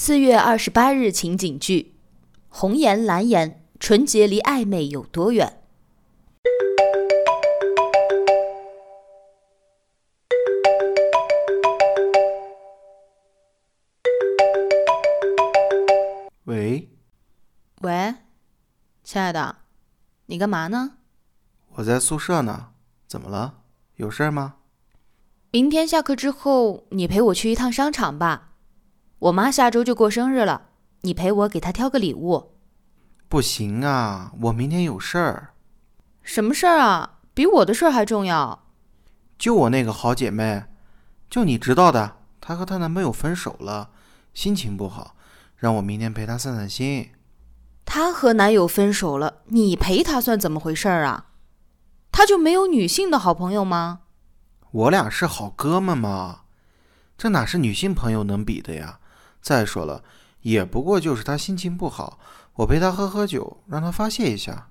四月二十八日情景剧：红颜蓝颜，纯洁离暧昧有多远？喂，喂，亲爱的，你干嘛呢？我在宿舍呢，怎么了？有事儿吗？明天下课之后，你陪我去一趟商场吧。我妈下周就过生日了，你陪我给她挑个礼物。不行啊，我明天有事儿。什么事儿啊？比我的事儿还重要？就我那个好姐妹，就你知道的，她和她男朋友分手了，心情不好，让我明天陪她散散心。她和男友分手了，你陪她算怎么回事儿啊？她就没有女性的好朋友吗？我俩是好哥们嘛，这哪是女性朋友能比的呀？再说了，也不过就是他心情不好，我陪他喝喝酒，让他发泄一下。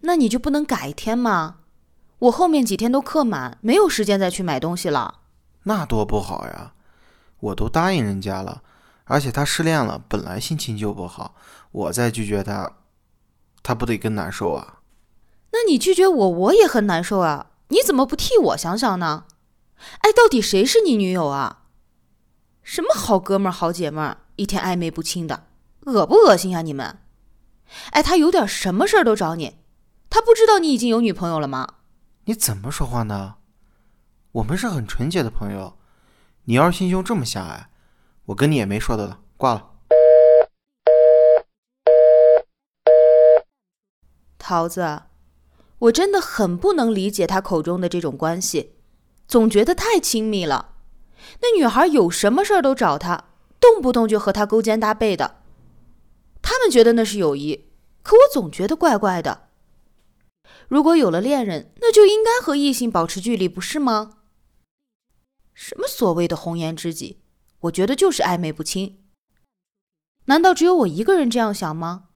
那你就不能改天吗？我后面几天都客满，没有时间再去买东西了。那多不好呀！我都答应人家了，而且他失恋了，本来心情就不好，我再拒绝他，他不得更难受啊？那你拒绝我，我也很难受啊！你怎么不替我想想呢？哎，到底谁是你女友啊？什么好哥们儿、好姐们儿，一天暧昧不清的，恶不恶心呀你们？哎，他有点什么事儿都找你，他不知道你已经有女朋友了吗？你怎么说话呢？我们是很纯洁的朋友，你要是心胸这么狭隘，我跟你也没说的了，挂了。桃子，我真的很不能理解他口中的这种关系，总觉得太亲密了。那女孩有什么事儿都找他，动不动就和他勾肩搭背的。他们觉得那是友谊，可我总觉得怪怪的。如果有了恋人，那就应该和异性保持距离，不是吗？什么所谓的红颜知己，我觉得就是暧昧不清。难道只有我一个人这样想吗？